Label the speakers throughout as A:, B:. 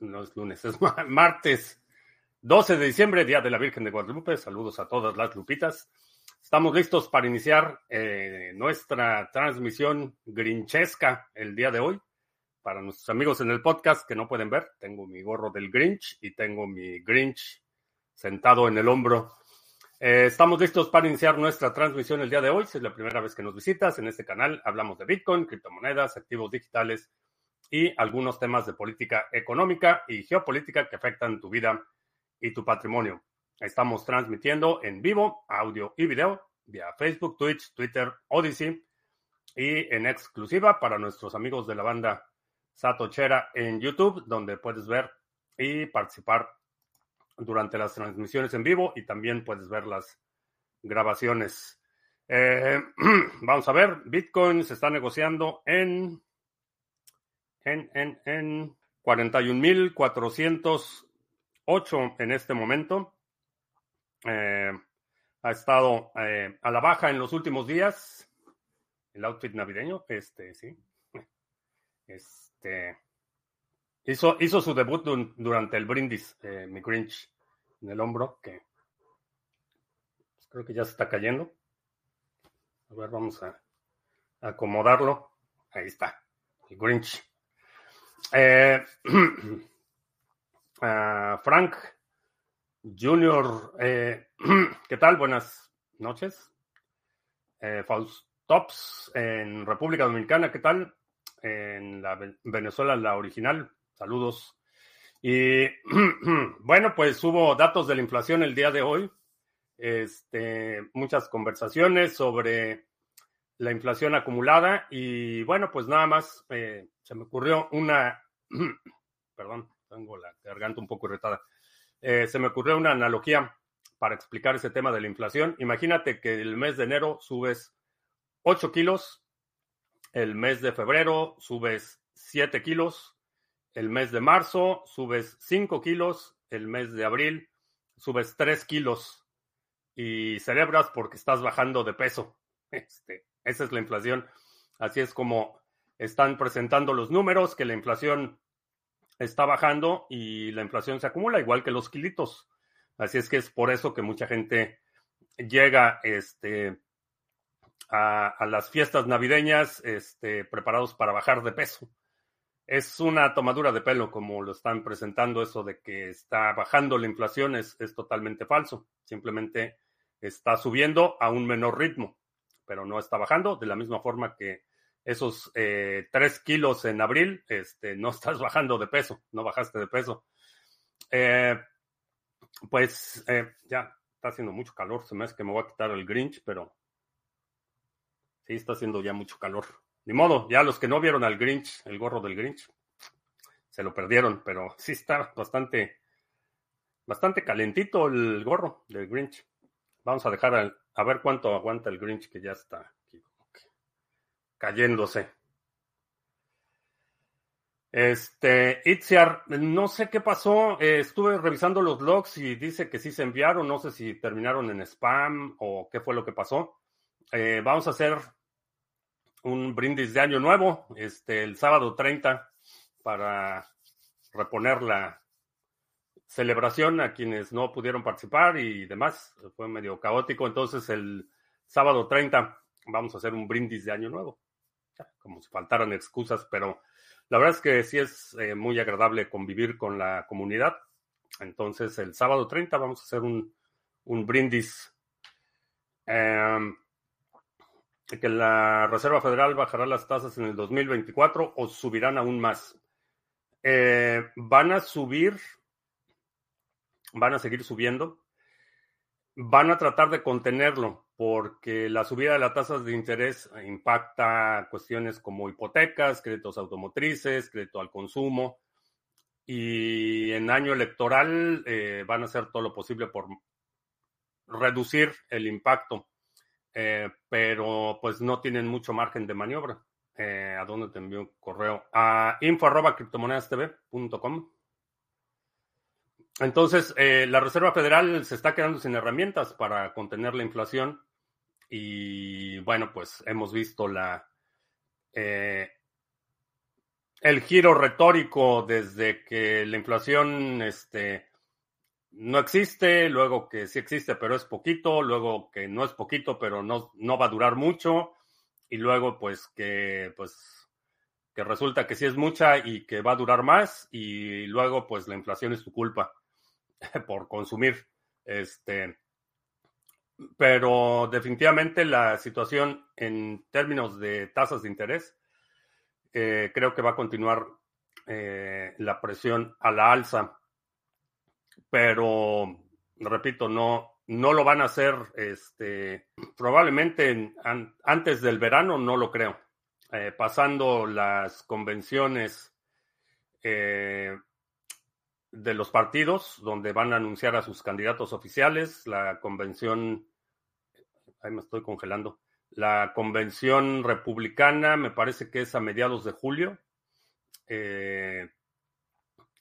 A: no, es lunes, es martes 12 de diciembre, Día de la Virgen de Guadalupe. Saludos a todas las lupitas. Estamos listos para iniciar eh, nuestra transmisión grinchesca el día de hoy. Para nuestros amigos en el podcast que no pueden ver, tengo mi gorro del Grinch y tengo mi Grinch sentado en el hombro. Eh, estamos listos para iniciar nuestra transmisión el día de hoy. Si es la primera vez que nos visitas en este canal, hablamos de Bitcoin, criptomonedas, activos digitales y algunos temas de política económica y geopolítica que afectan tu vida y tu patrimonio. Estamos transmitiendo en vivo, audio y video, vía Facebook, Twitch, Twitter, Odyssey y en exclusiva para nuestros amigos de la banda Satochera en YouTube, donde puedes ver y participar durante las transmisiones en vivo y también puedes ver las grabaciones. Eh, vamos a ver, Bitcoin se está negociando en en, en, en 41.408 en este momento. Eh, ha estado eh, a la baja en los últimos días. El outfit navideño, este, sí. Este. Hizo, hizo su debut durante el brindis, eh, mi Grinch, en el hombro, que pues, creo que ya se está cayendo. A ver, vamos a acomodarlo. Ahí está, el Grinch. Eh, Frank Junior, eh, ¿qué tal? Buenas noches. Eh, Tops en República Dominicana, ¿qué tal? En la Venezuela, la original. Saludos. Y bueno, pues hubo datos de la inflación el día de hoy. Este, muchas conversaciones sobre la inflación acumulada y bueno, pues nada más eh, se me ocurrió una, perdón, tengo la garganta un poco irritada, eh, se me ocurrió una analogía para explicar ese tema de la inflación. Imagínate que el mes de enero subes 8 kilos, el mes de febrero subes 7 kilos, el mes de marzo subes 5 kilos, el mes de abril subes 3 kilos y celebras porque estás bajando de peso. Este, esa es la inflación. Así es como están presentando los números, que la inflación está bajando y la inflación se acumula, igual que los kilitos. Así es que es por eso que mucha gente llega este, a, las fiestas navideñas este, preparados para bajar de peso. Es una tomadura de pelo, como lo están presentando, eso de que está bajando la inflación es, es totalmente falso. Simplemente está subiendo a un menor ritmo pero no está bajando, de la misma forma que esos eh, 3 kilos en abril, este, no estás bajando de peso, no bajaste de peso. Eh, pues eh, ya está haciendo mucho calor, se me hace que me voy a quitar el Grinch, pero sí está haciendo ya mucho calor. Ni modo, ya los que no vieron al Grinch, el gorro del Grinch, se lo perdieron, pero sí está bastante, bastante calentito el gorro del Grinch. Vamos a dejar a ver cuánto aguanta el Grinch que ya está aquí, cayéndose. Este, Itziar, no sé qué pasó. Eh, estuve revisando los logs y dice que sí se enviaron. No sé si terminaron en spam o qué fue lo que pasó. Eh, vamos a hacer un brindis de año nuevo, este, el sábado 30, para reponer la, celebración a quienes no pudieron participar y demás. Fue medio caótico. Entonces, el sábado 30 vamos a hacer un brindis de Año Nuevo. Como si faltaran excusas, pero la verdad es que sí es eh, muy agradable convivir con la comunidad. Entonces, el sábado 30 vamos a hacer un, un brindis. Em, que la Reserva Federal bajará las tasas en el 2024 o subirán aún más. Eh, van a subir van a seguir subiendo. Van a tratar de contenerlo porque la subida de las tasas de interés impacta cuestiones como hipotecas, créditos automotrices, crédito al consumo. Y en año electoral eh, van a hacer todo lo posible por reducir el impacto, eh, pero pues no tienen mucho margen de maniobra. Eh, ¿A dónde te envío un correo? A info entonces, eh, la Reserva Federal se está quedando sin herramientas para contener la inflación y bueno, pues hemos visto la, eh, el giro retórico desde que la inflación este, no existe, luego que sí existe, pero es poquito, luego que no es poquito, pero no, no va a durar mucho, y luego pues que pues que resulta que sí es mucha y que va a durar más, y luego pues la inflación es tu culpa por consumir. Este, pero definitivamente la situación en términos de tasas de interés, eh, creo que va a continuar eh, la presión a la alza pero repito, no, no lo van a hacer este, probablemente antes del verano, no lo creo. Eh, pasando las convenciones eh, de los partidos, donde van a anunciar a sus candidatos oficiales, la convención, ahí me estoy congelando, la convención republicana me parece que es a mediados de julio. Eh,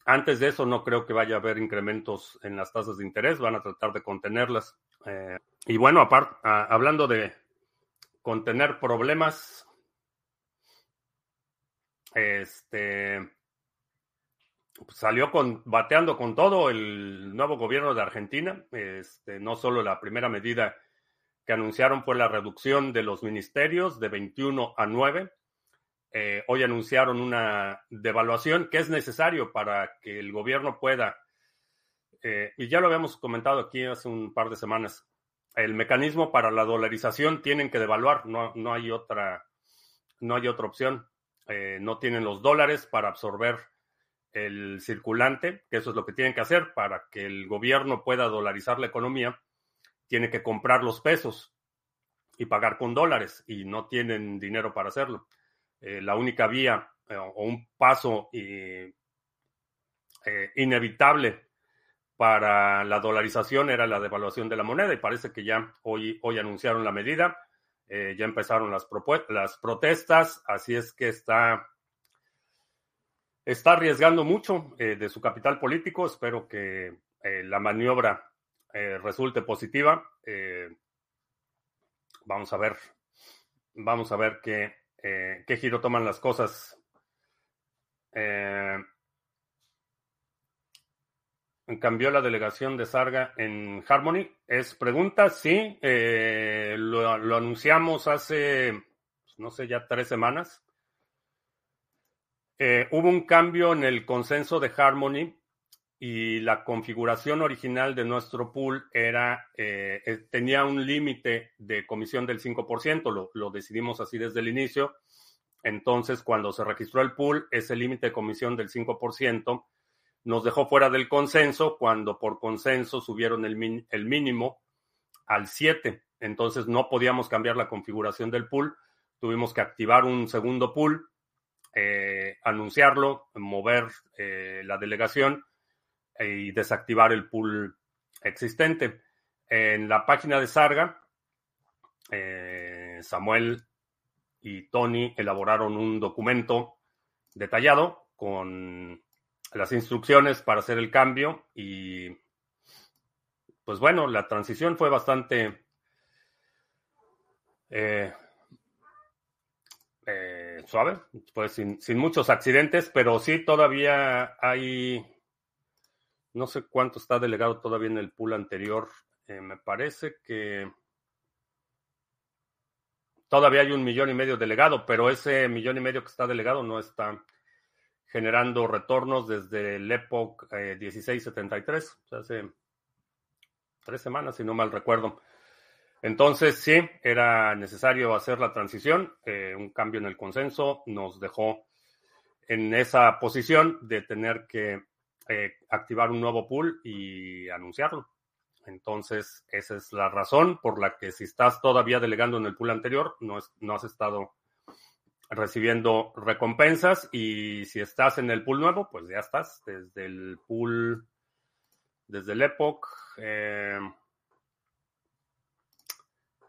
A: antes de eso no creo que vaya a haber incrementos en las tasas de interés, van a tratar de contenerlas. Eh, y bueno, aparte, hablando de contener problemas, este salió con, bateando con todo el nuevo gobierno de Argentina. Este, no solo la primera medida que anunciaron fue la reducción de los ministerios de 21 a 9. Eh, hoy anunciaron una devaluación que es necesario para que el gobierno pueda, eh, y ya lo habíamos comentado aquí hace un par de semanas, el mecanismo para la dolarización tienen que devaluar, no, no hay otra, no hay otra opción. Eh, no tienen los dólares para absorber el circulante, que eso es lo que tienen que hacer para que el gobierno pueda dolarizar la economía, tiene que comprar los pesos y pagar con dólares y no tienen dinero para hacerlo. Eh, la única vía eh, o un paso eh, inevitable para la dolarización era la devaluación de la moneda y parece que ya hoy, hoy anunciaron la medida, ya empezaron las, las protestas, así es que está, está arriesgando mucho de su capital político, espero que la maniobra resulte positiva. vamos a ver, vamos a ver qué, eh, qué giro toman las cosas. Eh, cambió la delegación de Sarga en Harmony. Es pregunta, sí, eh, lo, lo, anunciamos hace, no sé, ya tres semanas. Hubo un cambio en el consenso de Harmony y la configuración original de nuestro pool era, eh, eh, tenía un límite de comisión del 5%, lo, lo, decidimos así desde el inicio. Entonces, cuando se registró el pool, ese límite de comisión del 5% nos dejó fuera del consenso, cuando por consenso subieron el, el mínimo al 7%. Entonces, no podíamos cambiar la configuración del pool, tuvimos que activar un segundo pool, eh, anunciarlo, mover la delegación y desactivar el pool existente. En la página de Sarga, eh, Samuel y Tony elaboraron un documento detallado con las instrucciones para hacer el cambio y pues bueno, la transición fue bastante eh, eh, suave, pues sin, sin, muchos accidentes, pero sí todavía hay no sé cuánto está delegado todavía en el pool anterior. Eh, me parece que todavía hay un millón y medio delegado, pero ese millón y medio que está delegado no está generando retornos desde el Epoch 1673, o sea, hace tres semanas, si no mal recuerdo. Entonces, sí, era necesario hacer la transición. Eh, un cambio en el consenso nos dejó en esa posición de tener que eh, activar un nuevo pool y anunciarlo. Entonces, esa es la razón por la que si estás todavía delegando en el pool anterior, no, es, no has estado recibiendo recompensas y si estás en el pool nuevo, pues ya estás desde el pool, desde el Epoch. Eh,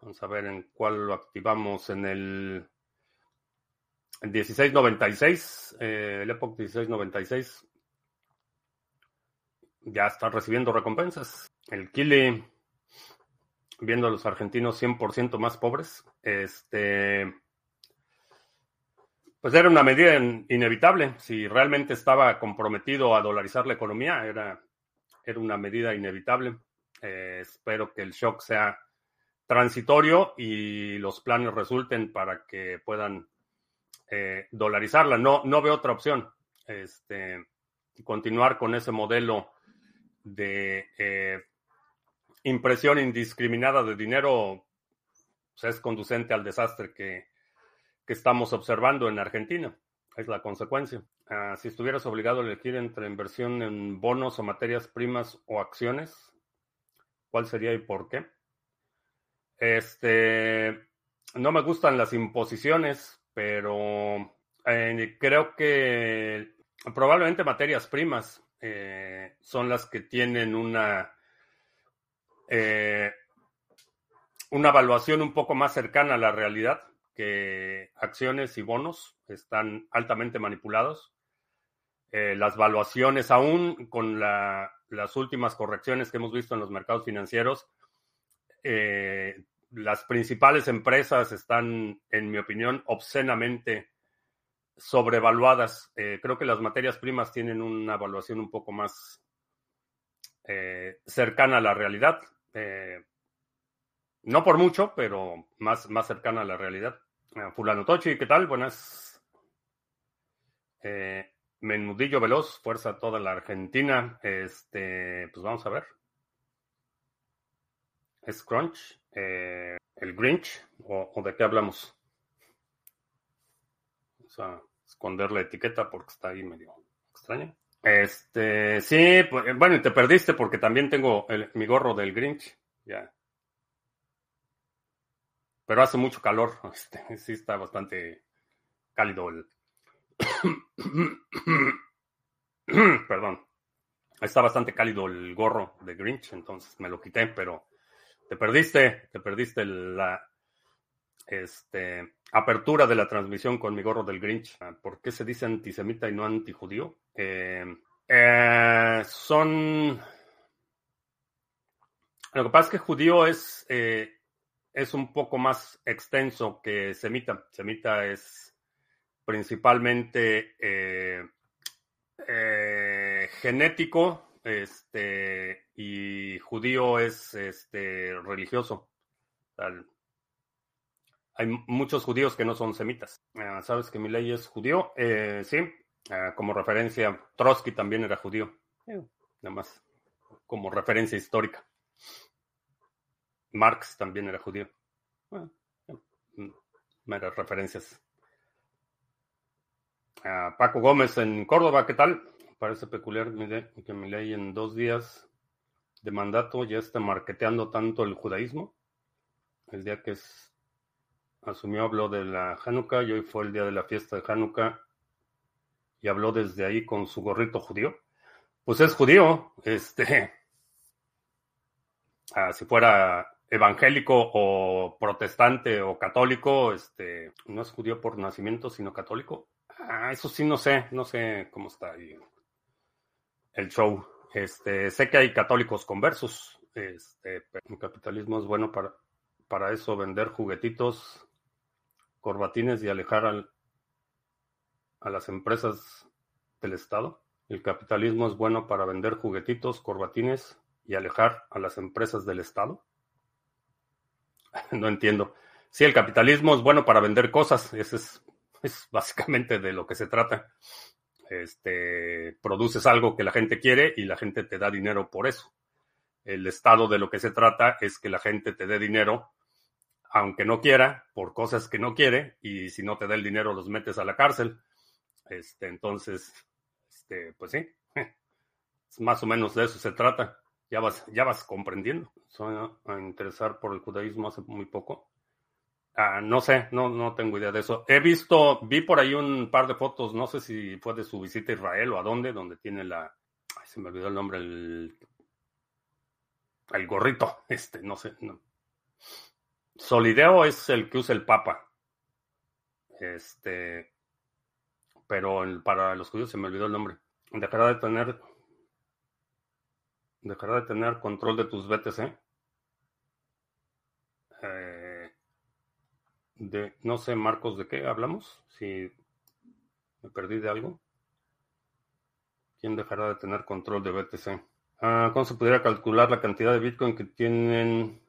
A: vamos a ver en cuál lo activamos en el, 1696, eh, el Epoch 1696 ya está recibiendo recompensas. El Kili, viendo a los argentinos 100% más pobres, este, Pues era una medida inevitable. Si realmente estaba comprometido a dolarizar la economía, era, era una medida inevitable. Eh, espero que el shock sea transitorio y los planes resulten para que puedan eh, dolarizarla. No, no veo otra opción. Este, continuar con ese modelo de eh, impresión indiscriminada de dinero pues, es conducente al desastre que, que, estamos observando en Argentina. Es la consecuencia. Ah, si estuvieras obligado a elegir entre inversión en bonos o materias primas o acciones, ¿cuál sería y por qué? Este, no me gustan las imposiciones, pero eh, creo que probablemente materias primas eh, son las que tienen una eh, una evaluación un poco más cercana a la realidad que acciones y bonos están altamente manipulados. Eh, las valuaciones, aún con las últimas correcciones que hemos visto en los mercados financieros, las principales empresas están, en mi opinión, obscenamente sobrevaluadas. creo que las materias primas tienen una evaluación un poco más cercana a la realidad. Eh, no por mucho, pero más, más cercana a la realidad. Fulano Tochi, ¿qué tal? Buenas. Eh, menudillo veloz, fuerza toda la Argentina. Este, pues vamos a ver. ¿Es Crunch? Eh, ¿El Grinch? ¿O, de qué hablamos? Vamos a esconder la etiqueta porque está ahí medio extraña. Este, sí, pues, bueno, y te perdiste porque también tengo mi gorro del Grinch. Ya. Pero hace mucho calor. Este, sí, está bastante cálido el. Perdón. Está bastante cálido el gorro de Grinch, entonces me lo quité, pero te perdiste, te perdiste la este, apertura de la transmisión con mi gorro del Grinch. ¿Por qué se dice antisemita y no antijudío? Eh, eh, son... Lo que pasa es que judío es, eh, es un poco más extenso que semita. Semita es principalmente genético este, y judío es este, religioso. hay muchos judíos que no son semitas. Ah, ¿Sabes que mi ley es judío? sí, Ah, como referencia, Trotsky también era judío. Nada más como referencia histórica. Marx también era judío. Bueno, meras referencias. Ah, Paco Gómez en Córdoba, ¿qué tal? Parece peculiar que mi ley en dos días de mandato ya está marqueteando tanto el judaísmo. El día que asumió habló de la Hanukkah y hoy fue el día de la fiesta de Hanukkah y habló desde ahí con su gorrito judío. Pues es judío, este, ah, si fuera evangélico o protestante o católico, este, no es judío por nacimiento, sino católico. Ah, eso sí no sé, no sé cómo está ahí el show. Este, sé que hay católicos conversos. Este, el capitalismo es bueno para, para eso, vender juguetitos, corbatines y alejar al, a las empresas del Estado. El capitalismo es bueno para vender juguetitos, corbatines y alejar a las empresas del Estado. no entiendo. Sí, el capitalismo es bueno para vender cosas. Ese es, es básicamente de lo que se trata. Este, produces algo que la gente quiere y la gente te da dinero por eso. El estado de lo que se trata es que la gente te dé dinero, aunque no quiera, por cosas que no quiere, y si no te da el dinero los metes a la cárcel. Este, entonces, este, pues sí, más o menos de eso se trata. Ya vas, ya vas comprendiendo. Soy a interesar por el judaísmo hace muy poco. Ah, no sé, no, no tengo idea de eso. He visto, vi por ahí un par de fotos, no sé si fue de su visita a Israel o a dónde, donde tiene la, se me olvidó el nombre, el, el gorrito, este, no sé. Solideo es el que usa el Papa. Este, pero para los judíos se me olvidó el nombre. Dejará de tener dejará de tener control de tus BTC. Eh, de, no sé, Marcos, ¿de qué hablamos? Si ¿Me perdí de algo? ¿Quién dejará de tener control de BTC? Ah, ¿Cómo se pudiera calcular la cantidad de Bitcoin que tienen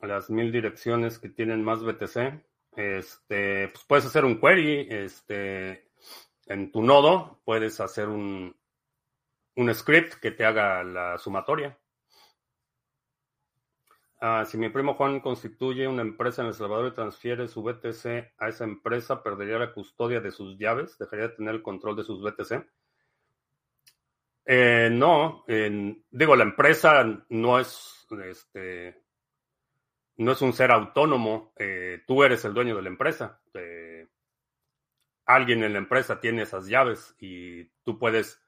A: las mil direcciones que tienen más BTC? Este, pues puedes hacer un query, este, en tu nodo puedes hacer un, un script que te haga la sumatoria. Ah, si mi primo Juan constituye una empresa en El Salvador y transfiere su BTC a esa empresa, ¿perdería la custodia de sus llaves? ¿Dejaría de tener el control de sus BTC? Eh, no, digo, la empresa no es, este, no es un ser autónomo. Eh, tú eres el dueño de la empresa. Eh, alguien en la empresa tiene esas llaves y tú puedes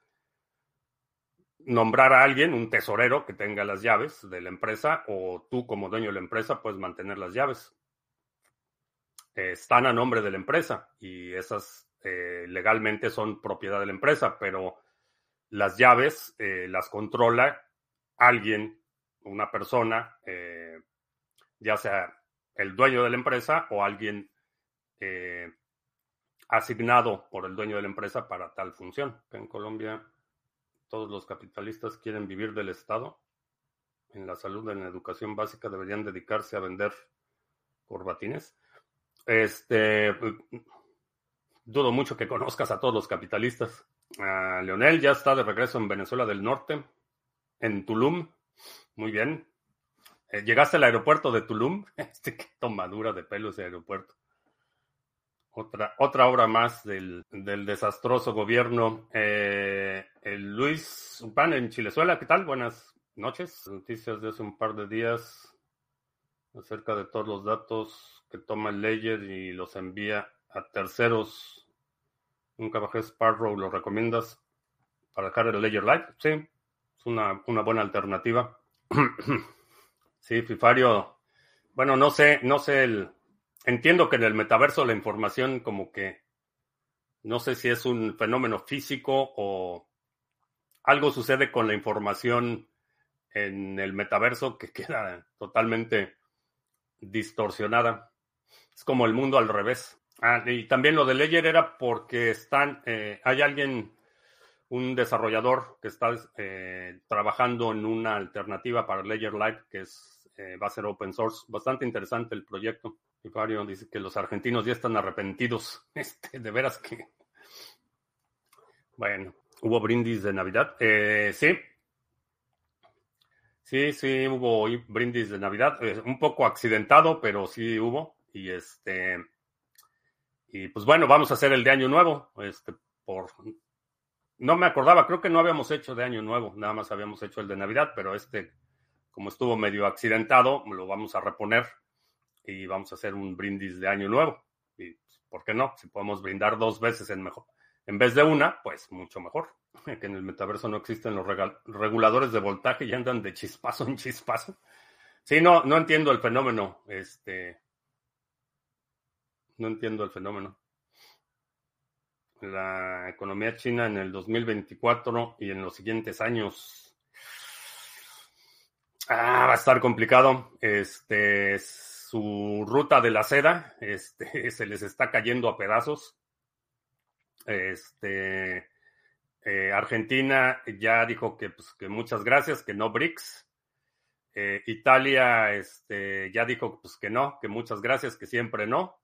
A: nombrar a alguien, un tesorero que tenga las llaves de la empresa, o tú como dueño de la empresa puedes mantener las llaves. están a nombre de la empresa y esas eh, legalmente son propiedad de la empresa, pero las llaves eh, las controla alguien, una persona, eh, ya sea el dueño de la empresa o alguien asignado por el dueño de la empresa para tal función. En Colombia todos los capitalistas quieren vivir del Estado. En la salud, en la educación básica deberían dedicarse a vender corbatines. Este, dudo mucho que conozcas a todos los capitalistas. Leonel ya está de regreso en Venezuela del Norte, en Tulum. Muy bien. Eh, ¿Llegaste al aeropuerto de Tulum? Este, qué tomadura de pelo ese aeropuerto. Otra, otra obra más del, desastroso gobierno. Eh, Luis Upan en Chilezuela, ¿qué tal? Buenas noches. Noticias de hace un par de días acerca de todos los datos que toma el Ledger y los envía a terceros. Nunca bajé Sparrow, ¿lo recomiendas para dejar el Ledger Live? Sí, es una, una buena alternativa. sí, Fifario. Bueno, no sé, no sé el, entiendo que en el metaverso la información como que no sé si es un fenómeno físico o algo sucede con la información en el metaverso que queda totalmente distorsionada. Es como el mundo al revés. Ah, y también lo de Ledger era porque están, eh, hay alguien, un desarrollador que está eh, trabajando en una alternativa para Ledger Live que es, eh, va a ser open source. Bastante interesante el proyecto. Fario dice que los argentinos ya están arrepentidos. Este, de veras que. Bueno, hubo brindis de Navidad. Eh, sí. Sí, sí, hubo brindis de Navidad. Un poco accidentado, pero sí hubo. Y este. Y pues bueno, vamos a hacer el de Año Nuevo. Este, por. No me acordaba, creo que no habíamos hecho de Año Nuevo, nada más habíamos hecho el de Navidad, pero este, como estuvo medio accidentado, lo vamos a reponer y vamos a hacer un brindis de año nuevo. Y, pues, ¿por qué no? Si podemos brindar dos veces en mejor. En vez de una, pues mucho mejor. Que en el metaverso no existen los reguladores de voltaje y andan de chispazo en chispazo. Sí, no, no entiendo el fenómeno. Este. No entiendo el fenómeno. La economía china en el 2024 y en los siguientes años. Ah, va a estar complicado. Este su ruta de la seda este, se les está cayendo a pedazos. Este, eh, Argentina ya dijo que, pues, que, muchas gracias, que no BRICS. Eh, Italia este, ya dijo pues, que no, que muchas gracias, que siempre no.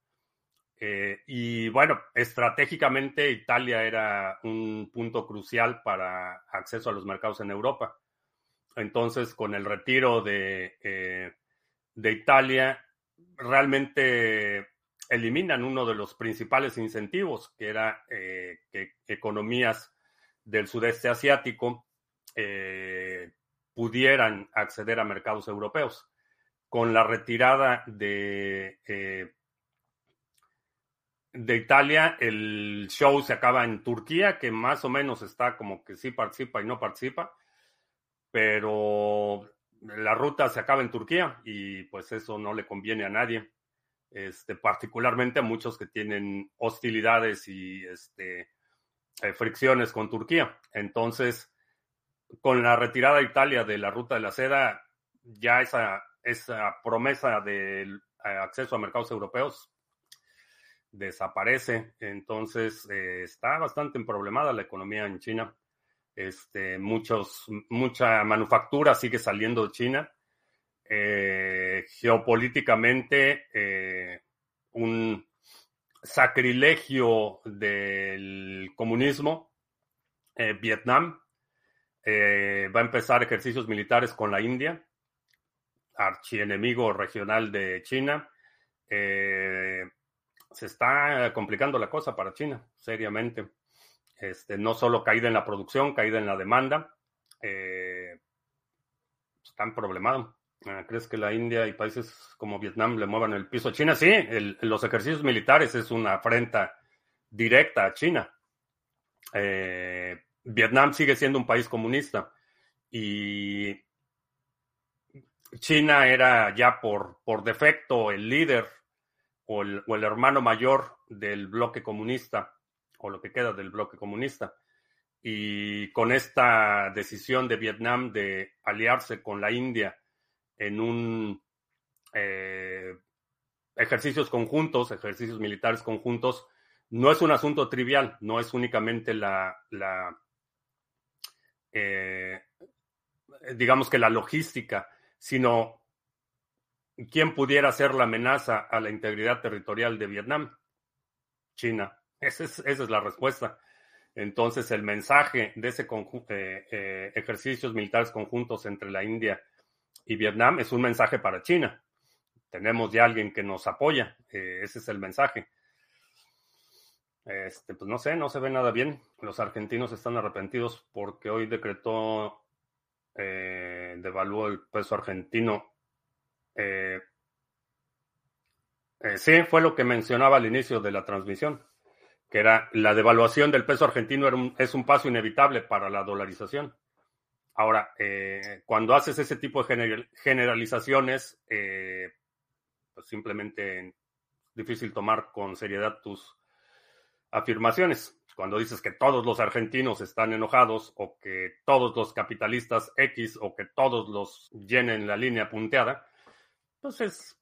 A: Eh, y bueno, estratégicamente Italia era un punto crucial para acceso a los mercados en Europa. Entonces, con el retiro de, de Italia, realmente eliminan uno de los principales incentivos, que era eh, que economías del sudeste asiático eh, pudieran acceder a mercados europeos. Con la retirada de, eh, de Italia, el show se acaba en Turquía, que más o menos está como que sí participa y no participa, pero la ruta se acaba en Turquía y pues eso no le conviene a nadie, este, particularmente a muchos que tienen hostilidades y este, eh, fricciones con Turquía. Entonces, con la retirada de Italia de la ruta de la seda, ya esa, esa promesa de eh, acceso a mercados europeos desaparece. Entonces eh, está bastante problemada la economía en China. Este, muchos, mucha manufactura sigue saliendo de China. Eh, geopolíticamente, eh, un sacrilegio del comunismo. Vietnam va a empezar ejercicios militares con la India, archienemigo regional de China. Eh, se está complicando la cosa para China, seriamente. Este, no solo caída en la producción, caída en la demanda. Eh, están problemados. Ah, ¿Crees que la India y países como Vietnam le muevan el piso a China? Sí, los ejercicios militares es una afrenta directa a China. Eh, Vietnam sigue siendo un país comunista y China era ya por, por defecto el líder o el, hermano mayor del bloque comunista, o lo que queda del bloque comunista. Y con esta decisión de Vietnam de aliarse con la India en un eh, ejercicios conjuntos, ejercicios militares conjuntos, no es un asunto trivial, no es únicamente la, la eh, digamos que la logística, sino ¿Quién pudiera ser la amenaza a la integridad territorial de Vietnam? China. Esa es, la respuesta. Entonces, el mensaje de ese eh, eh, ejercicios militares conjuntos entre la India y Vietnam es un mensaje para China. Tenemos ya alguien que nos apoya. Eh, ese es el mensaje. Este, pues no sé, no se ve nada bien. Los argentinos están arrepentidos porque hoy decretó, devaluó el peso argentino eh, eh, sí, fue lo que mencionaba al inicio de la transmisión, que era la devaluación del peso argentino es un paso inevitable para la dolarización. Ahora, eh, cuando haces ese tipo de generalizaciones, pues simplemente es difícil tomar con seriedad tus afirmaciones. Cuando dices que todos los argentinos están enojados o que todos los capitalistas X o que todos los llenen la línea punteada, pues es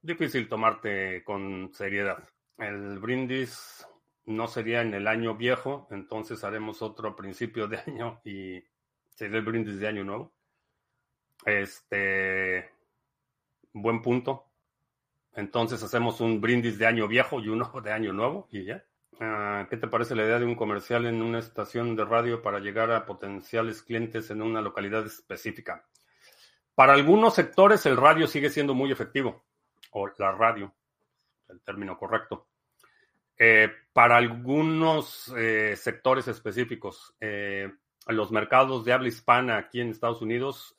A: difícil tomarte con seriedad. El brindis no sería en el año viejo, entonces haremos otro principio de año y sería el brindis de año nuevo. Este, buen punto. Entonces hacemos un brindis de año viejo y uno de año nuevo y ya. Ah, ¿Qué te parece la idea de un comercial en una estación de radio para llegar a potenciales clientes en una localidad específica? Para algunos sectores el radio sigue siendo muy efectivo, o la radio, el término correcto. Eh, para algunos eh, sectores específicos, eh, los mercados de habla hispana aquí en Estados Unidos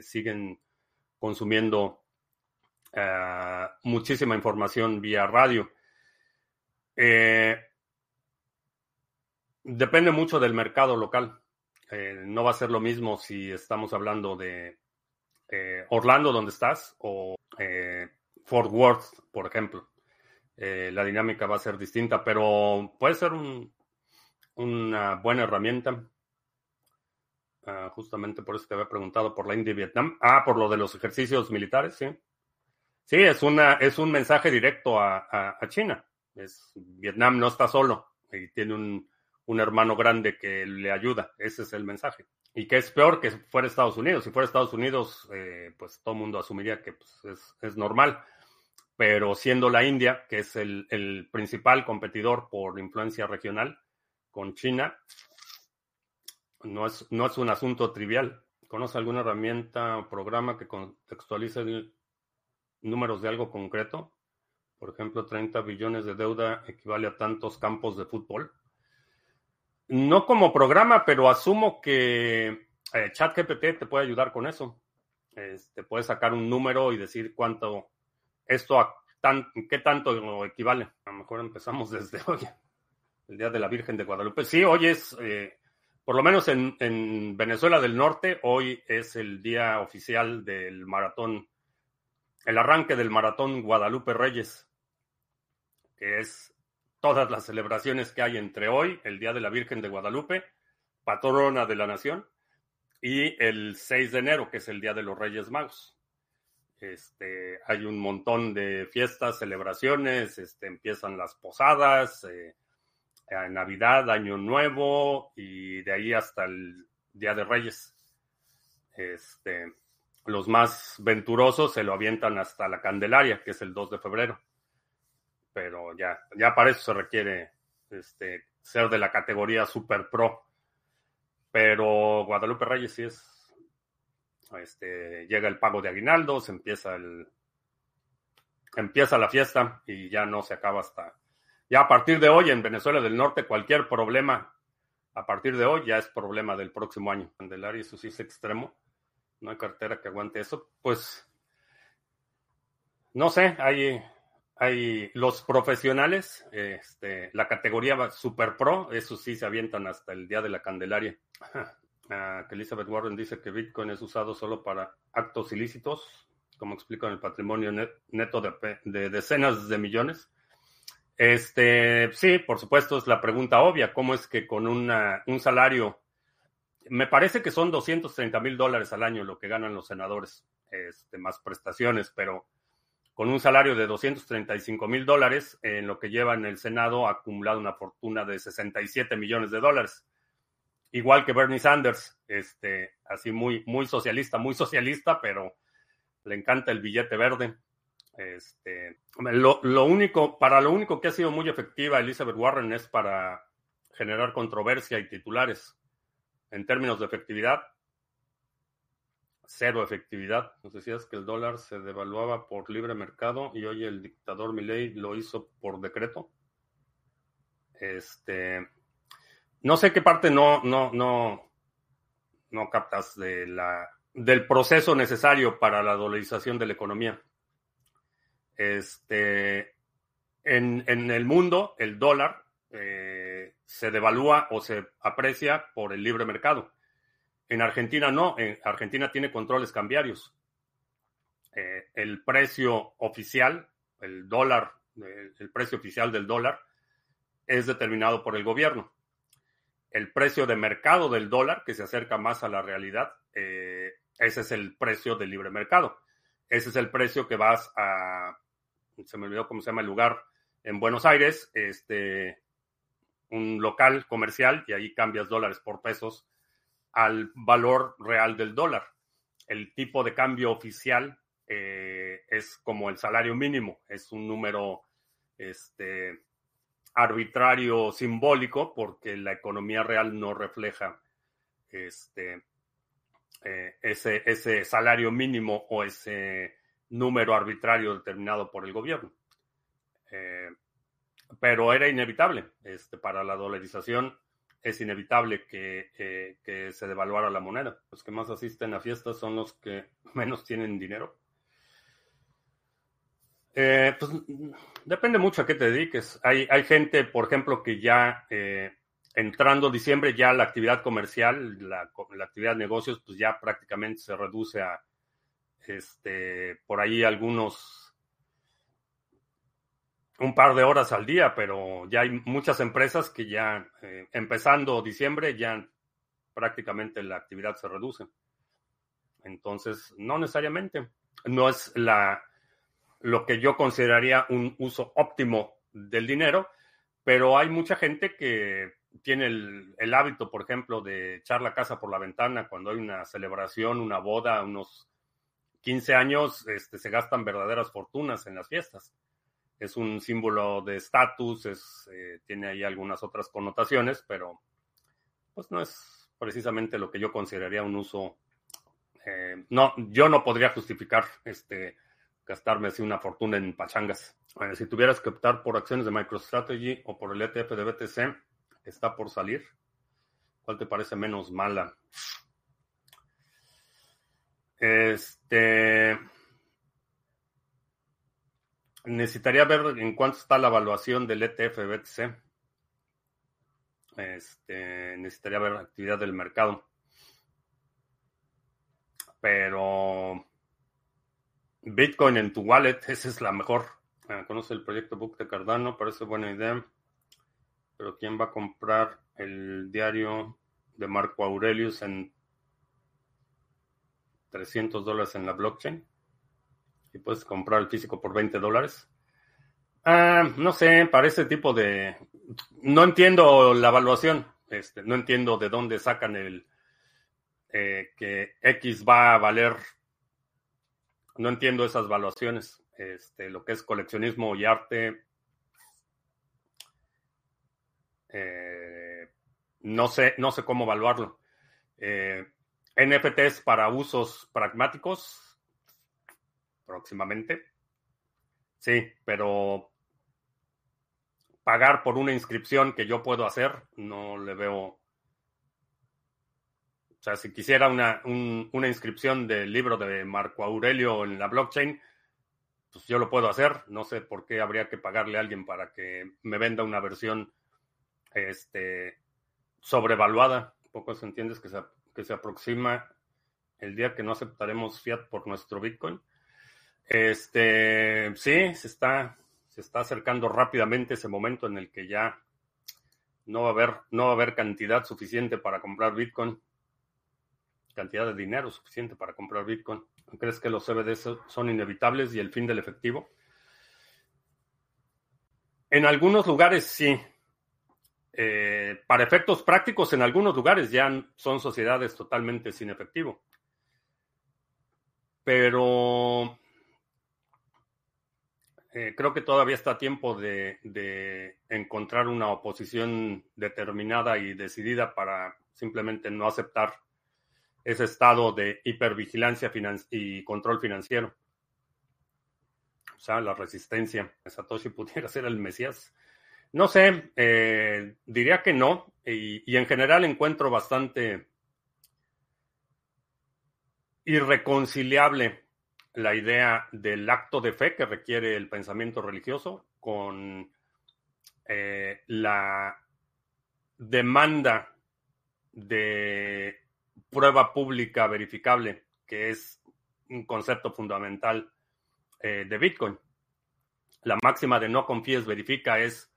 A: siguen consumiendo muchísima información vía radio. depende mucho del mercado local. no va a ser lo mismo si estamos hablando de eh, Orlando, donde estás, o eh, Fort Worth, por ejemplo. Eh, la dinámica va a ser distinta, pero puede ser una buena herramienta. Ah, justamente por eso te había preguntado por la India y Vietnam. Ah, por lo de los ejercicios militares, sí. Sí, es, una, es un mensaje directo a, China. Es, Vietnam no está solo y tiene un, un hermano grande que le ayuda. Ese es el mensaje y que es peor que fuera Estados Unidos. Si fuera Estados Unidos, eh, pues todo el mundo asumiría que pues, es, normal. Pero siendo la India, que es el, principal competidor por influencia regional con China, no es, no es un asunto trivial. ¿Conoce alguna herramienta o programa que contextualice números de algo concreto? Por ejemplo, 30 billones de deuda equivale a tantos campos de fútbol. No como programa, pero asumo que eh, ChatGPT te puede ayudar con eso. Este, puedes sacar un número y decir cuánto esto qué tanto equivale. A lo mejor empezamos desde hoy, el Día de la Virgen de Guadalupe. Sí, hoy es, eh, por lo menos en, en, Venezuela del Norte, hoy es el día oficial del maratón, el arranque del maratón Guadalupe Reyes, que es todas las celebraciones que hay entre hoy, el Día de la Virgen de Guadalupe, patrona de la nación, y el 6 de enero, que es el Día de los Reyes Magos. Este, hay un montón de fiestas, celebraciones, este, empiezan las posadas, eh, Navidad, Año Nuevo y de ahí hasta el Día de Reyes. Este, los más venturosos se lo avientan hasta la Candelaria, que es el 2 de febrero. Pero ya, ya para eso se requiere este, ser de la categoría Super Pro. Pero Guadalupe Reyes sí es este, llega el pago de aguinaldo, se empieza el empieza la fiesta y ya no se acaba hasta ya a partir de hoy en Venezuela del Norte cualquier problema a partir de hoy ya es problema del próximo año. Candelaria, eso sí es extremo. No hay cartera que aguante eso. Pues no sé, hay, hay los profesionales, este, la categoría Super Pro, eso sí se avientan hasta el día de la Candelaria. que Elizabeth Warren dice que Bitcoin es usado solo para actos ilícitos, como explica en el patrimonio neto de, decenas de millones. Este, sí, por supuesto, es la pregunta obvia. ¿Cómo es que con un salario, me parece que son 230 mil dólares al año lo que ganan los senadores, este, más prestaciones, pero con un salario de 235 mil dólares, en lo que lleva en el Senado ha acumulado una fortuna de 67 millones de dólares igual que Bernie Sanders, este, así muy, muy socialista, muy socialista, pero le encanta el billete verde. Este, lo, único, para lo único que ha sido muy efectiva Elizabeth Warren es para generar controversia y titulares. En términos de efectividad, cero efectividad. Nos decías que el dólar se devaluaba por libre mercado y hoy el dictador Milley lo hizo por decreto. Este, no sé qué parte no, no, no, no captas de la, del proceso necesario para la dolarización de la economía. Este, en, el mundo, el dólar eh, se devalúa o se aprecia por el libre mercado. En Argentina no, en Argentina tiene controles cambiarios. Eh, el precio oficial, el dólar, el precio oficial del dólar es determinado por el gobierno el precio de mercado del dólar, que se acerca más a la realidad, eh, ese es el precio del libre mercado. Ese es el precio que vas a, se me olvidó cómo se llama el lugar, en Buenos Aires, este, un local comercial y ahí cambias dólares por pesos al valor real del dólar. El tipo de cambio oficial eh, es como el salario mínimo, es un número este, arbitrario simbólico porque la economía real no refleja este, eh, ese, ese salario mínimo o ese número arbitrario determinado por el gobierno. Eh, pero era inevitable. Este, para la dolarización es inevitable que, que se devaluara la moneda. Los que más asisten a fiestas son los que menos tienen dinero. Eh, pues depende mucho a qué te dediques. Hay, hay gente, por ejemplo, que ya eh, entrando diciembre, ya la actividad comercial, la, la, actividad de negocios, pues ya prácticamente se reduce a este, por ahí algunos, un par de horas al día, pero ya hay muchas empresas que ya, eh, empezando diciembre, ya prácticamente la actividad se reduce. Entonces, no necesariamente. No es la lo que yo consideraría un uso óptimo del dinero, pero hay mucha gente que tiene el, hábito, por ejemplo, de echar la casa por la ventana cuando hay una celebración, una boda, unos 15 años, este, se gastan verdaderas fortunas en las fiestas. Es un símbolo de estatus, eh, tiene ahí algunas otras connotaciones, pero pues no es precisamente lo que yo consideraría un uso. Eh, no, yo no podría justificar este gastarme así una fortuna en pachangas. si tuvieras que optar por acciones de MicroStrategy o por el ETF de BTC, está por salir. ¿Cuál te parece menos mala? Este. Necesitaría ver en cuánto está la evaluación del ETF BTC. Este, necesitaría ver actividad del mercado. Pero Bitcoin en tu wallet, esa es la mejor. Ah, conoce el proyecto Book de Cardano, parece buena idea. Pero ¿quién va a comprar el diario de Marco Aurelius en 300 dólares en la blockchain? y puedes comprar el físico por 20 dólares. Ah, no sé, para ese tipo de... No entiendo la evaluación, este, no entiendo de dónde sacan el eh, que X va a valer. No entiendo esas evaluaciones. Este, lo que es coleccionismo y arte. Eh, no sé, no sé cómo evaluarlo. Eh, NFTs para usos pragmáticos, próximamente. Sí, pero pagar por una inscripción que yo puedo hacer, no le veo. O sea, si quisiera una, una inscripción del libro de Marco Aurelio en la blockchain, pues yo lo puedo hacer. No sé por qué habría que pagarle a alguien para que me venda una versión este, sobrevaluada. Poco se entiende que se, que se aproxima el día que no aceptaremos fiat por nuestro Bitcoin. Este, sí, se está, se está acercando rápidamente ese momento en el que ya no va a haber, no va a haber cantidad suficiente para comprar Bitcoin, cantidad de dinero suficiente para comprar Bitcoin. ¿Crees que los CBDs son inevitables y el fin del efectivo? En algunos lugares sí. Eh, para efectos prácticos, en algunos lugares ya son sociedades totalmente sin efectivo. Pero eh, creo que todavía está a tiempo de, encontrar una oposición determinada y decidida para simplemente no aceptar ese estado de hipervigilancia y control financiero. O sea, la resistencia. Satoshi pudiera ser el Mesías. No sé, eh, diría que no. y en general encuentro bastante irreconciliable la idea del acto de fe que requiere el pensamiento religioso con eh, la demanda de prueba pública verificable, que es un concepto fundamental eh, de Bitcoin. La máxima de no confíes, verifica es,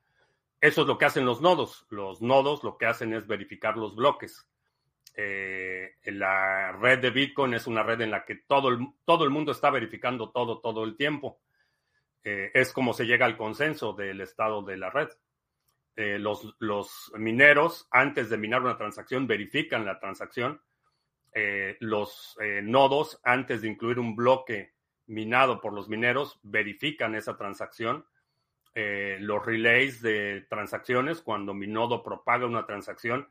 A: eso es lo que hacen los nodos. Los nodos lo que hacen es verificar los bloques. Eh, la red de Bitcoin es una red en la que todo el, todo el mundo está verificando todo, todo el tiempo. Eh, es como se llega al consenso del estado de la red. Eh, los, los, mineros, antes de minar una transacción, verifican la transacción. los nodos, antes de incluir un bloque minado por los mineros, verifican esa transacción. Los relays de transacciones, cuando mi nodo propaga una transacción,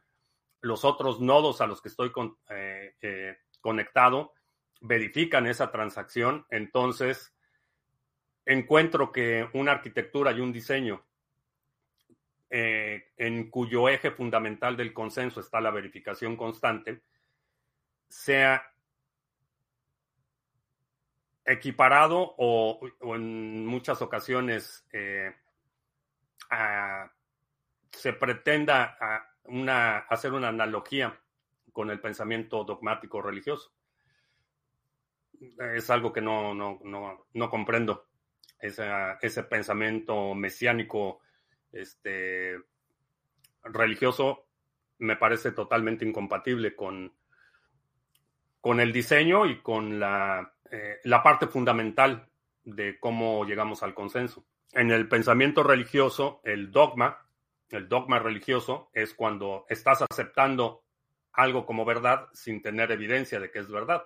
A: los otros nodos a los que estoy eh, eh, conectado verifican esa transacción, entonces encuentro que una arquitectura y un diseño eh, en cuyo eje fundamental del consenso está la verificación constante, sea equiparado o, en muchas ocasiones se pretenda hacer una analogía con el pensamiento dogmático religioso. Es algo que no, no, no, no comprendo. ese pensamiento mesiánico este, religioso me parece totalmente incompatible con, con el diseño y con la, eh, la parte fundamental de cómo llegamos al consenso. En el pensamiento religioso, el dogma el dogma religioso es cuando estás aceptando algo como verdad sin tener evidencia de que es verdad.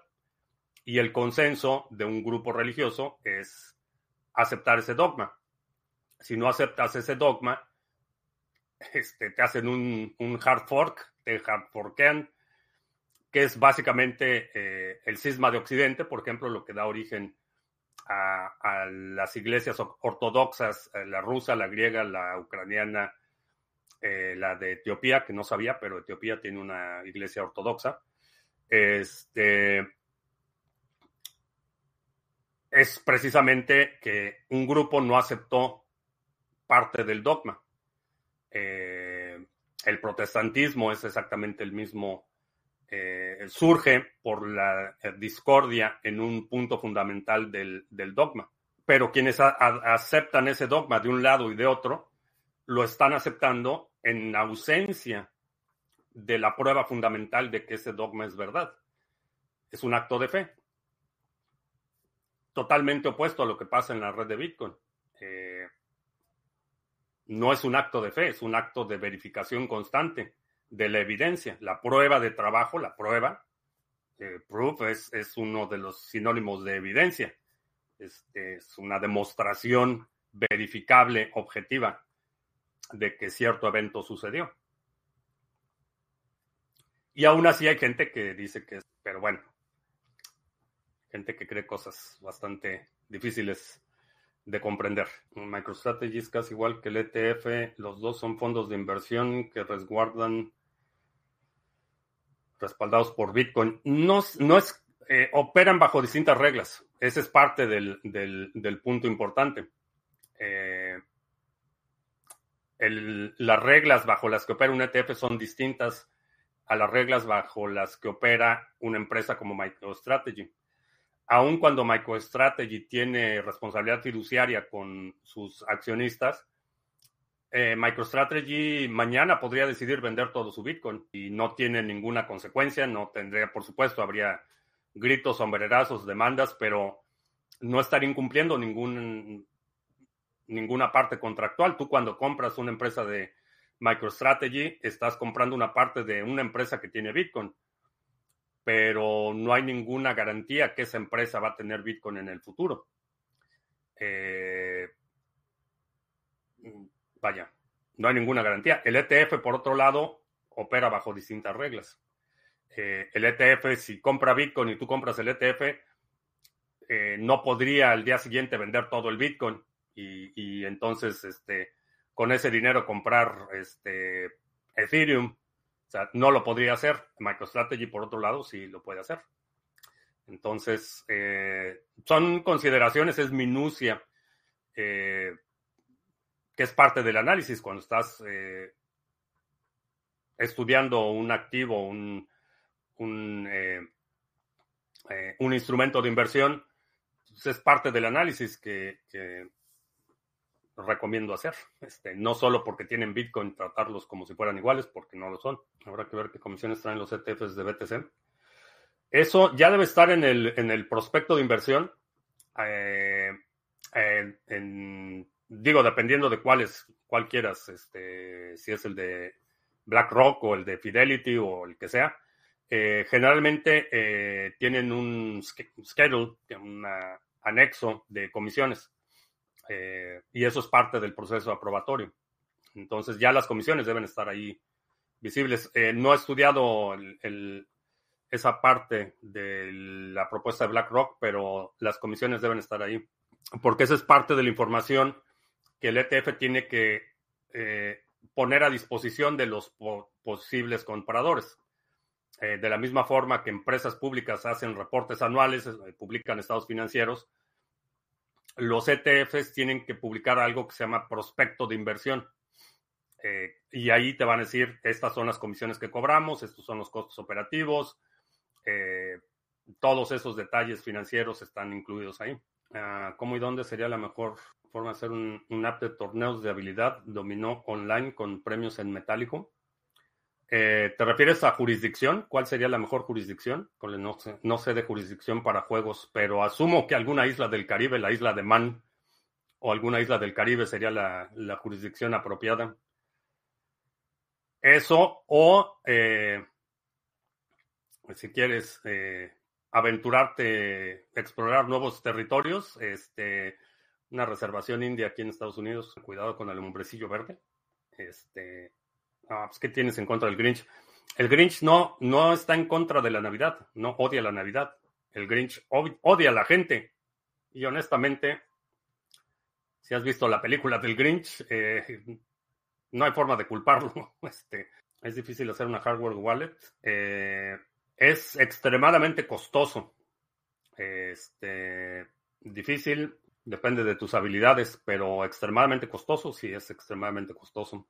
A: Y el consenso de un grupo religioso es aceptar ese dogma. Si no aceptas ese dogma, este, te hacen un, hard fork, te hard forkean, que es básicamente eh, el cisma de Occidente, por ejemplo, lo que da origen a, las iglesias ortodoxas, eh, la rusa, la griega, la ucraniana, eh, la de Etiopía, que no sabía, pero Etiopía tiene una iglesia ortodoxa. Este, es precisamente que un grupo no aceptó parte del dogma. El protestantismo es exactamente el mismo, eh, surge por la discordia en un punto fundamental del, dogma. Pero quienes aceptan ese dogma de un lado y de otro, lo están aceptando en ausencia de la prueba fundamental de que ese dogma es verdad. Es un acto de fe. totalmente opuesto a lo que pasa en la red de Bitcoin. Eh, no es un acto de fe, es un acto de verificación constante de la evidencia. La prueba de trabajo, la prueba, proof es, uno de los sinónimos de evidencia. Este, es una demostración verificable, objetiva, de que cierto evento sucedió. Y aún así hay gente que dice que es, pero bueno, gente que cree cosas bastante difíciles de comprender. MicroStrategy es casi igual que el ETF, los dos son fondos de inversión que resguardan respaldados por Bitcoin. No, no es, eh, operan bajo distintas reglas. Ese es parte del, del, punto importante. Eh, las reglas bajo las que opera un ETF son distintas a las reglas bajo las que opera una empresa como MicroStrategy aun cuando MicroStrategy tiene responsabilidad fiduciaria con sus accionistas, eh, MicroStrategy mañana podría decidir vender todo su Bitcoin y no tiene ninguna consecuencia, no tendría, por supuesto, habría gritos, sombrerazos, demandas, pero no estaría incumpliendo ningún, ninguna parte contractual. Tú cuando compras una empresa de MicroStrategy, estás comprando una parte de una empresa que tiene Bitcoin pero no hay ninguna garantía que esa empresa va a tener Bitcoin en el futuro. Eh, vaya, no hay ninguna garantía. El ETF, por otro lado, opera bajo distintas reglas. Eh, el ETF, si compra Bitcoin y tú compras el ETF, eh, no podría al día siguiente vender todo el Bitcoin y, entonces este, con ese dinero comprar este, Ethereum o sea, no lo podría hacer. MicroStrategy, por otro lado, sí lo puede hacer. Entonces, eh, son consideraciones, es minucia, que es parte del análisis cuando estás eh, estudiando un activo, un, un, un, instrumento de inversión. Pues es parte del análisis que, recomiendo hacer. Este, no solo porque tienen Bitcoin, tratarlos como si fueran iguales, porque no lo son. Habrá que ver qué comisiones traen los ETFs de BTC. Eso ya debe estar en el, en el prospecto de inversión. Eh, digo, dependiendo de cuáles, cuál quieras, este, si es el de BlackRock o el de Fidelity o el que sea. Eh, generalmente eh, tienen un schedule, un anexo de comisiones. Eh, y eso es parte del proceso aprobatorio. Entonces ya las comisiones deben estar ahí visibles. No he estudiado esa parte de la propuesta de BlackRock, pero las comisiones deben estar ahí, porque esa es parte de la información que el ETF tiene que eh, poner a disposición de los posibles compradores. de la misma forma que empresas públicas hacen reportes anuales, publican estados financieros, los ETFs tienen que publicar algo que se llama prospecto de inversión. Eh, y ahí te van a decir, estas son las comisiones que cobramos, estos son los costos operativos, eh, todos esos detalles financieros están incluidos ahí. Ah, ¿Cómo y dónde sería la mejor forma de hacer un, un, app de torneos de habilidad dominó online con premios en metálico? Eh, ¿Te refieres a jurisdicción? ¿Cuál sería la mejor jurisdicción? No sé, no sé de jurisdicción para juegos, pero asumo que alguna isla del Caribe, la isla de Man o alguna isla del Caribe sería la, jurisdicción apropiada. Eso o eh, si quieres eh, aventurarte, explorar nuevos territorios, este, una reservación india aquí en Estados Unidos, cuidado con el hombrecillo verde. Este, Ah, pues, ¿qué tienes en contra del Grinch? El Grinch no, no está en contra de la Navidad, no odia la Navidad. El Grinch odia a la gente. Y honestamente, si has visto la película del Grinch, eh, no hay forma de culparlo. Este, es difícil hacer una hardware wallet. Eh, es extremadamente costoso. Este, difícil, depende de tus habilidades, pero extremadamente costoso, sí es extremadamente costoso.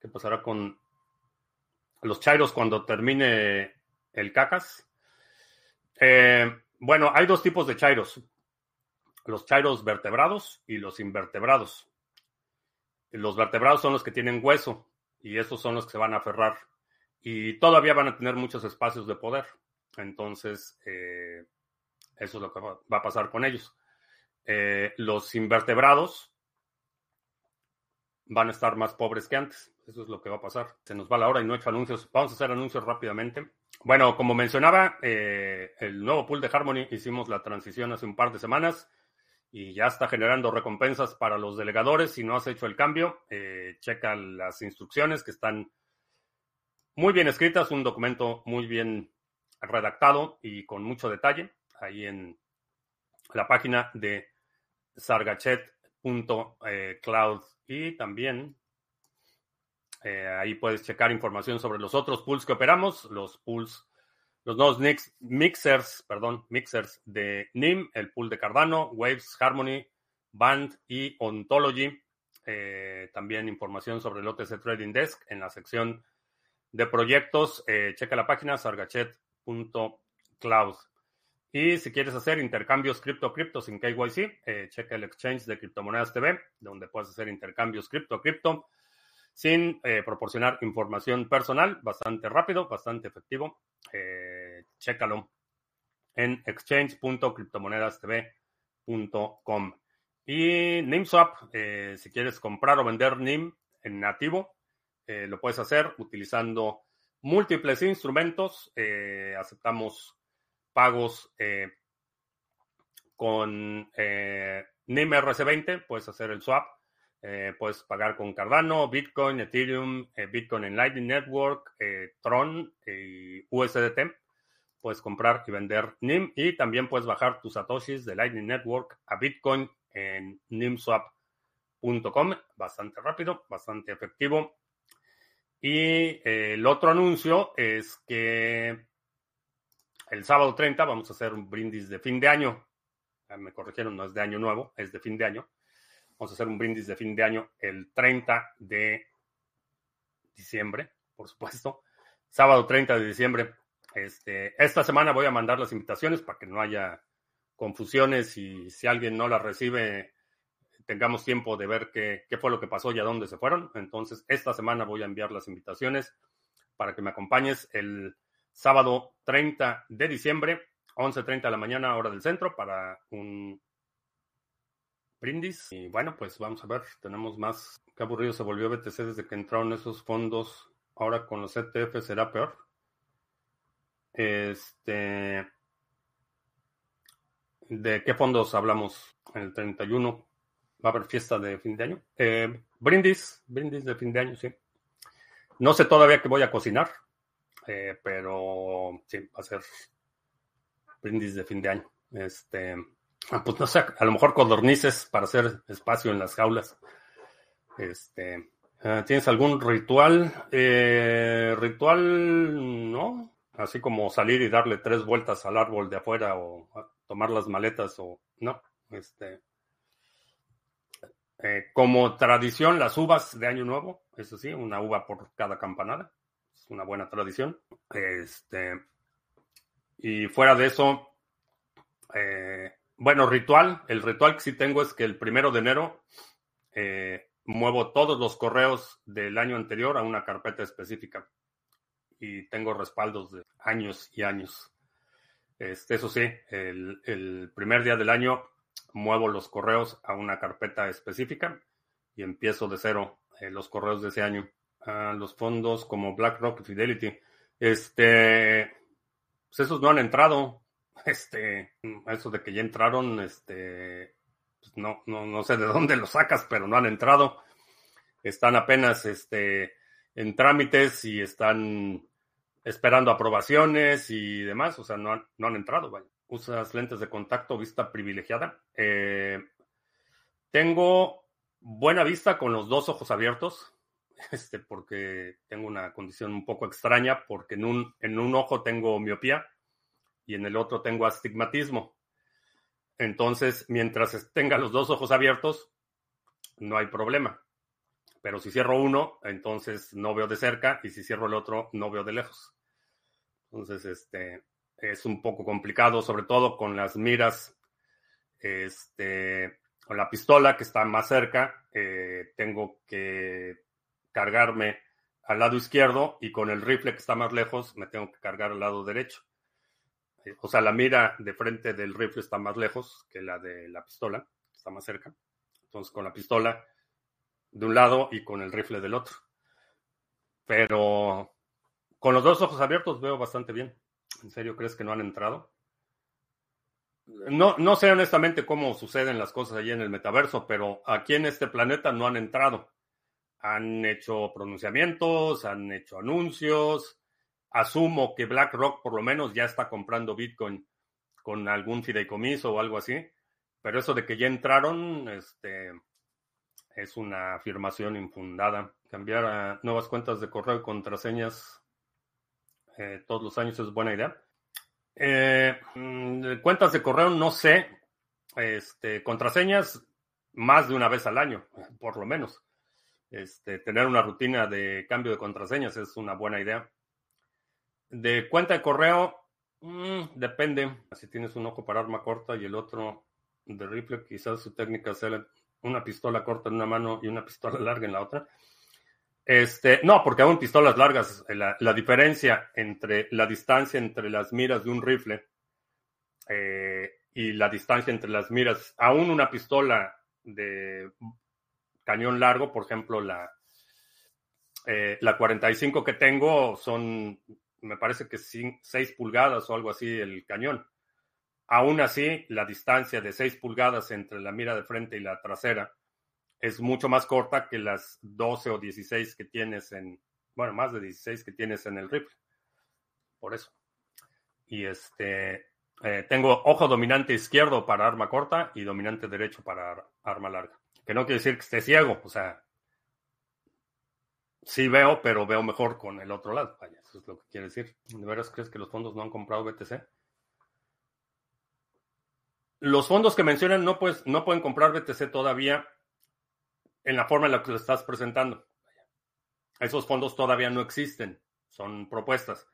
A: ¿Qué pasará con los chairos cuando termine el cacas? Eh, bueno, hay dos tipos de chairos. Los chairos vertebrados y los invertebrados. Los vertebrados son los que tienen hueso y esos son los que se van a aferrar y todavía van a tener muchos espacios de poder. Entonces, eh, Eso es lo que va a pasar con ellos. Eh, los invertebrados van a estar más pobres que antes. Eso es lo que va a pasar. Se nos va la hora y no he hecho anuncios. Vamos a hacer anuncios rápidamente. Bueno, como mencionaba, eh, el nuevo pool de Harmony hicimos la transición hace un par de semanas y ya está generando recompensas para los delegadores. Si no has hecho el cambio, eh, checa las instrucciones que están muy bien escritas, un documento muy bien redactado y con mucho detalle ahí en la página de sargachet.cloud y también eh, ahí puedes checar información sobre los otros pools que operamos, los pools, los nuevos mixers, perdón, mixers de NIM, el pool de Cardano, Waves, Harmony, Band y Ontology. Eh, también información sobre el OTC Trading Desk en la sección de proyectos. Eh, checa la página sargachet.cloud. Y si quieres hacer intercambios cripto-cripto sin KYC, eh, checa el exchange de Criptomonedas TV, donde puedes hacer intercambios cripto-cripto sin eh, proporcionar información personal, bastante rápido, bastante efectivo. Eh, chécalo en exchange.criptomonedastv.com. Y NIMSwap, eh, si quieres comprar o vender NIM en nativo, lo puedes hacer utilizando múltiples instrumentos. aceptamos pagos eh, con eh, NIM RC20, puedes hacer el swap, eh, puedes pagar con Cardano, Bitcoin, Ethereum, Bitcoin en Lightning Network, Tron y USDT. Puedes comprar y vender NIM y también puedes bajar tus satoshis de Lightning Network a Bitcoin en nimswap.com. Bastante rápido, bastante efectivo. Y el otro anuncio es que el sábado 30 vamos a hacer un brindis de fin de año. me corrigieron, no es de año nuevo, es de fin de año. Vamos a hacer un brindis de fin de año el 30 de diciembre, por supuesto. Sábado 30 de diciembre. Este, esta semana voy a mandar las invitaciones para que no haya confusiones y si alguien no las recibe, tengamos tiempo de ver qué, qué fue lo que pasó y a dónde se fueron. Entonces, esta semana voy a enviar las invitaciones para que me acompañes el sábado 30 de diciembre, 11.30 de la mañana, hora del centro, para un brindis. Y bueno, pues vamos a ver, tenemos más. Qué aburrido se volvió BTC desde que entraron esos fondos. Ahora con los ETF será peor. Este. ¿De qué fondos hablamos? El 31 va a haber fiesta de fin de año. Eh, brindis, brindis de fin de año, sí. No sé todavía qué voy a cocinar. Eh, pero sí, va a ser brindis de fin de año. Este, ah, pues no sé, a lo mejor codornices para hacer espacio en las jaulas. Este, ah, ¿tienes algún ritual? Eh, ritual, no. Así como salir y darle tres vueltas al árbol de afuera o tomar las maletas o no. Este, eh, como tradición, las uvas de Año Nuevo, eso sí, una uva por cada campanada una buena tradición. Este, y fuera de eso, eh, bueno, ritual, el ritual que sí tengo es que el primero de enero eh, muevo todos los correos del año anterior a una carpeta específica y tengo respaldos de años y años. Este, eso sí, el, el primer día del año muevo los correos a una carpeta específica y empiezo de cero eh, los correos de ese año los fondos como BlackRock y Fidelity. Este, pues esos no han entrado. Este, eso de que ya entraron, este, pues no, no, no sé de dónde lo sacas, pero no han entrado. Están apenas, este, en trámites y están esperando aprobaciones y demás. O sea, no han, no han entrado. Usas lentes de contacto, vista privilegiada. Eh, tengo buena vista con los dos ojos abiertos. este, porque tengo una condición un poco extraña, porque en un, en un ojo tengo miopía y en el otro tengo astigmatismo. Entonces, mientras tenga los dos ojos abiertos, no hay problema. Pero si cierro uno, entonces no veo de cerca y si cierro el otro, no veo de lejos. Entonces, este es un poco complicado, sobre todo con las miras, este, con la pistola que está más cerca, eh, tengo que cargarme al lado izquierdo y con el rifle que está más lejos me tengo que cargar al lado derecho. O sea, la mira de frente del rifle está más lejos que la de la pistola, está más cerca. Entonces, con la pistola de un lado y con el rifle del otro. Pero con los dos ojos abiertos veo bastante bien. ¿En serio crees que no han entrado? No, no sé honestamente cómo suceden las cosas allí en el metaverso, pero aquí en este planeta no han entrado. Han hecho pronunciamientos, han hecho anuncios. Asumo que BlackRock por lo menos ya está comprando Bitcoin con algún fideicomiso o algo así. Pero eso de que ya entraron, este, es una afirmación infundada. Cambiar nuevas cuentas de correo y contraseñas eh, todos los años es buena idea. Eh, mm, cuentas de correo, no sé. Este, contraseñas más de una vez al año, por lo menos. Este, tener una rutina de cambio de contraseñas es una buena idea. De cuenta de correo, mm, depende. Si tienes un ojo para arma corta y el otro de rifle, quizás su técnica sea una pistola corta en una mano y una pistola larga en la otra. Este, no, porque aún pistolas largas, eh, la, diferencia entre la distancia entre las miras de un rifle eh, y la distancia entre las miras, aún una pistola de cañón largo, por ejemplo, la, eh, la 45 que tengo son, me parece que 6 pulgadas o algo así el cañón. Aún así, la distancia de 6 pulgadas entre la mira de frente y la trasera es mucho más corta que las 12 o 16 que tienes en, bueno, más de 16 que tienes en el rifle. Por eso. Y este, eh, tengo ojo dominante izquierdo para arma corta y dominante derecho para arma larga. Que no quiere decir que esté ciego, o sea, sí veo, pero veo mejor con el otro lado. Vaya, eso es lo que quiere decir. ¿De veras crees que los fondos no han comprado BTC? Los fondos que mencionan no, pues, no pueden comprar BTC todavía en la forma en la que lo estás presentando. Esos fondos todavía no existen, son propuestas.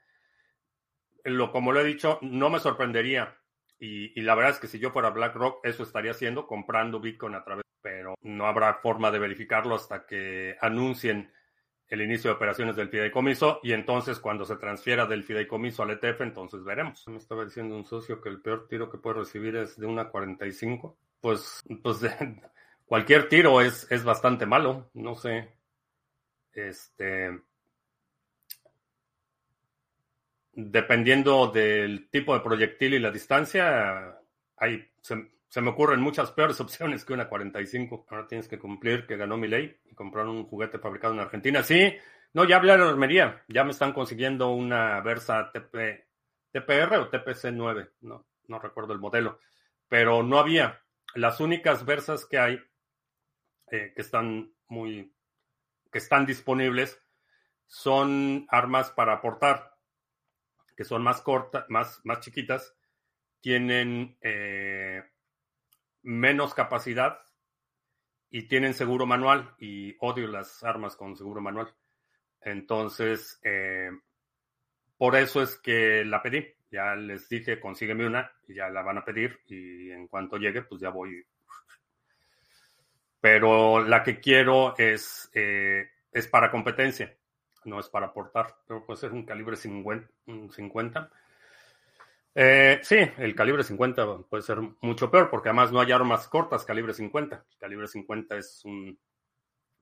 A: Lo, como lo he dicho, no me sorprendería. Y, la verdad es que si yo fuera BlackRock, eso estaría haciendo, comprando Bitcoin a través, pero no habrá forma de verificarlo hasta que anuncien el inicio de operaciones del fideicomiso y entonces cuando se transfiera del fideicomiso al ETF, entonces veremos. Me estaba diciendo un socio que el peor tiro que puede recibir es de una 45. Pues, pues cualquier tiro es, es bastante malo, no sé. Este. Dependiendo del tipo de proyectil y la distancia, hay, me ocurren muchas peores opciones que una 45. Ahora tienes que cumplir que ganó mi ley y comprar un juguete fabricado en Argentina. Sí, no, ya hablé de la armería. Ya me están consiguiendo una Versa TP, TPR o TPC9. No, no recuerdo el modelo. Pero no había. Las únicas Versas que hay eh, que están muy, que están disponibles son armas para aportar, que son más cortas, más, más chiquitas, tienen eh, menos capacidad y tienen seguro manual y odio las armas con seguro manual. Entonces, eh, por eso es que la pedí. Ya les dije, consígueme una y ya la van a pedir y en cuanto llegue, pues ya voy pero la que quiero es, eh, es para competencia, no es para aportar. Pero puede ser un calibre 50. Eh, sí, el calibre 50 puede ser mucho peor porque además no hay armas cortas calibre 50. El calibre 50 es un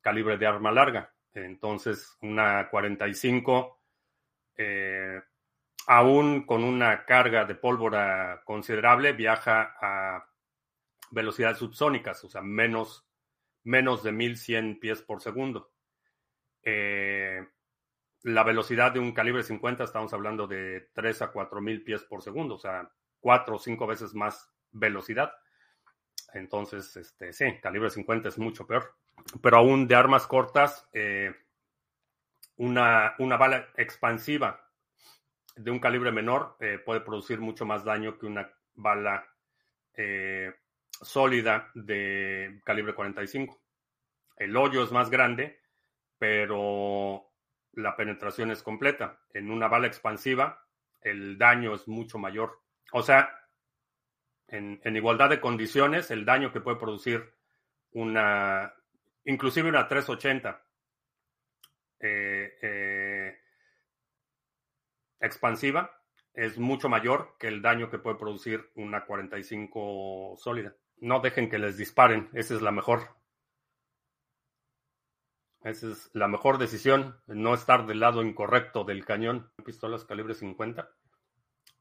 A: calibre de arma larga. Entonces, una 45, eh, aún con una carga de pólvora considerable, viaja a velocidades subsónicas, o sea, menos menos de 1100 pies por segundo. Eh, la velocidad de un calibre 50 estamos hablando de 3 a 4000 pies por segundo, o sea, 4 o 5 veces más velocidad. Entonces, este, sí, calibre 50 es mucho peor. Pero aún de armas cortas, eh, una, una, bala expansiva de un calibre menor eh, puede producir mucho más daño que una bala sólida de calibre 45. El hoyo es más grande, pero la penetración es completa. En una bala expansiva, el daño es mucho mayor. O sea, en, igualdad de condiciones, el daño que puede producir una, inclusive una 380 eh, eh, expansiva, es mucho mayor que el daño que puede producir una 45 sólida. No dejen que les disparen, esa es la mejor. Esa es la mejor decisión, no estar del lado incorrecto del cañón. Pistolas calibre 50.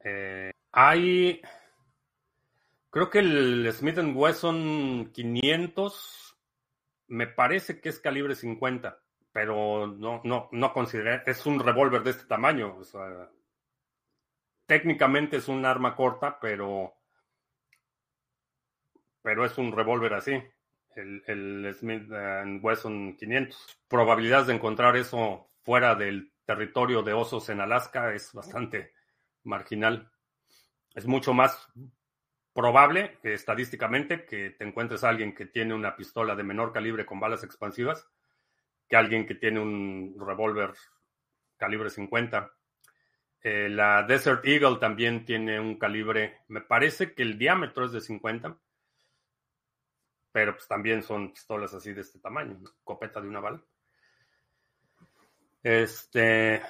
A: Eh, hay, creo que el Smith Wesson 500 me parece que es calibre 50, pero no, no, no consideré, es un revólver de este tamaño. técnicamente es un arma corta, pero, pero es un revólver así el, Smith Wesson 500. Probabilidades de encontrar eso fuera del territorio de osos en Alaska es bastante marginal. Es mucho más probable que estadísticamente que te encuentres a alguien que tiene una pistola de menor calibre con balas expansivas que alguien que tiene un revólver calibre 50. Eh, la Desert Eagle también tiene un calibre, me parece que el diámetro es de 50 pero pues también son pistolas así de este tamaño, copeta de una bala. Este,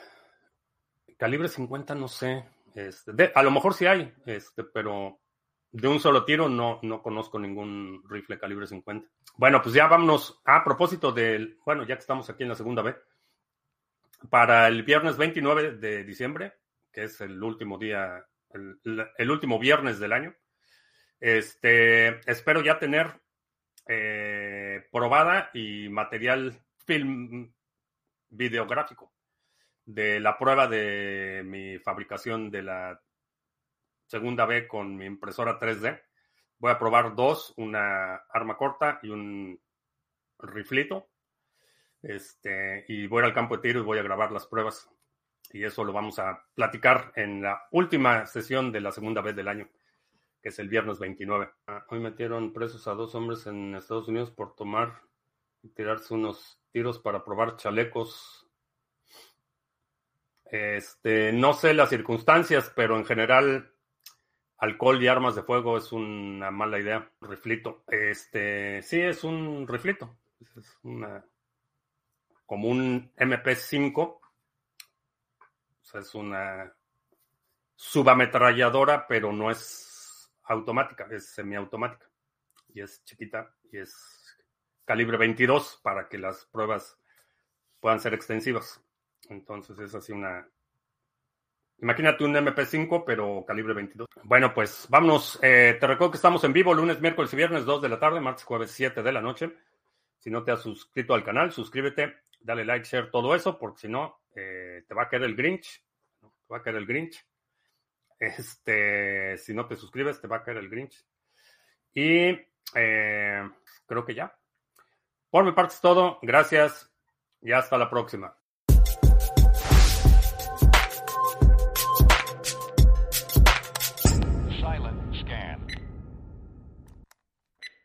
A: calibre 50 no sé, este, a lo mejor sí hay, este, pero de un solo tiro no, no conozco ningún rifle calibre 50. Bueno, pues ya vámonos a propósito del, bueno, ya que estamos aquí en la segunda vez, para el viernes 29 de diciembre, que es el último día, el, el último viernes del año, este, espero ya tener eh, probada y material film videográfico de la prueba de mi fabricación de la segunda B con mi impresora 3D. Voy a probar dos, una arma corta y un riflito. Este, y voy al campo de tiro y voy a grabar las pruebas. Y eso lo vamos a platicar en la última sesión de la segunda vez del año es el viernes 29. Ah, hoy metieron presos a dos hombres en Estados Unidos por tomar y tirarse unos tiros para probar chalecos. Este, no sé las circunstancias, pero en general alcohol y armas de fuego es una mala idea. Riflito. Este, sí, es un riflito. Es una como un MP5. O sea, es una subametralladora, pero no es automática, es semiautomática y es chiquita y es calibre 22 para que las pruebas puedan ser extensivas. Entonces es así una... Imagínate un MP5, pero calibre 22. Bueno, pues vámonos. Eh, te recuerdo que estamos en vivo lunes, miércoles y viernes, 2 de la tarde, martes, jueves, 7 de la noche. Si no te has suscrito al canal, suscríbete, dale like, share, todo eso, porque si no, eh, te va a caer el Grinch. Te va a caer el Grinch. Este, si no te suscribes, te va a caer el Grinch. Y eh, creo que ya. Por mi parte es todo. Gracias y hasta la próxima.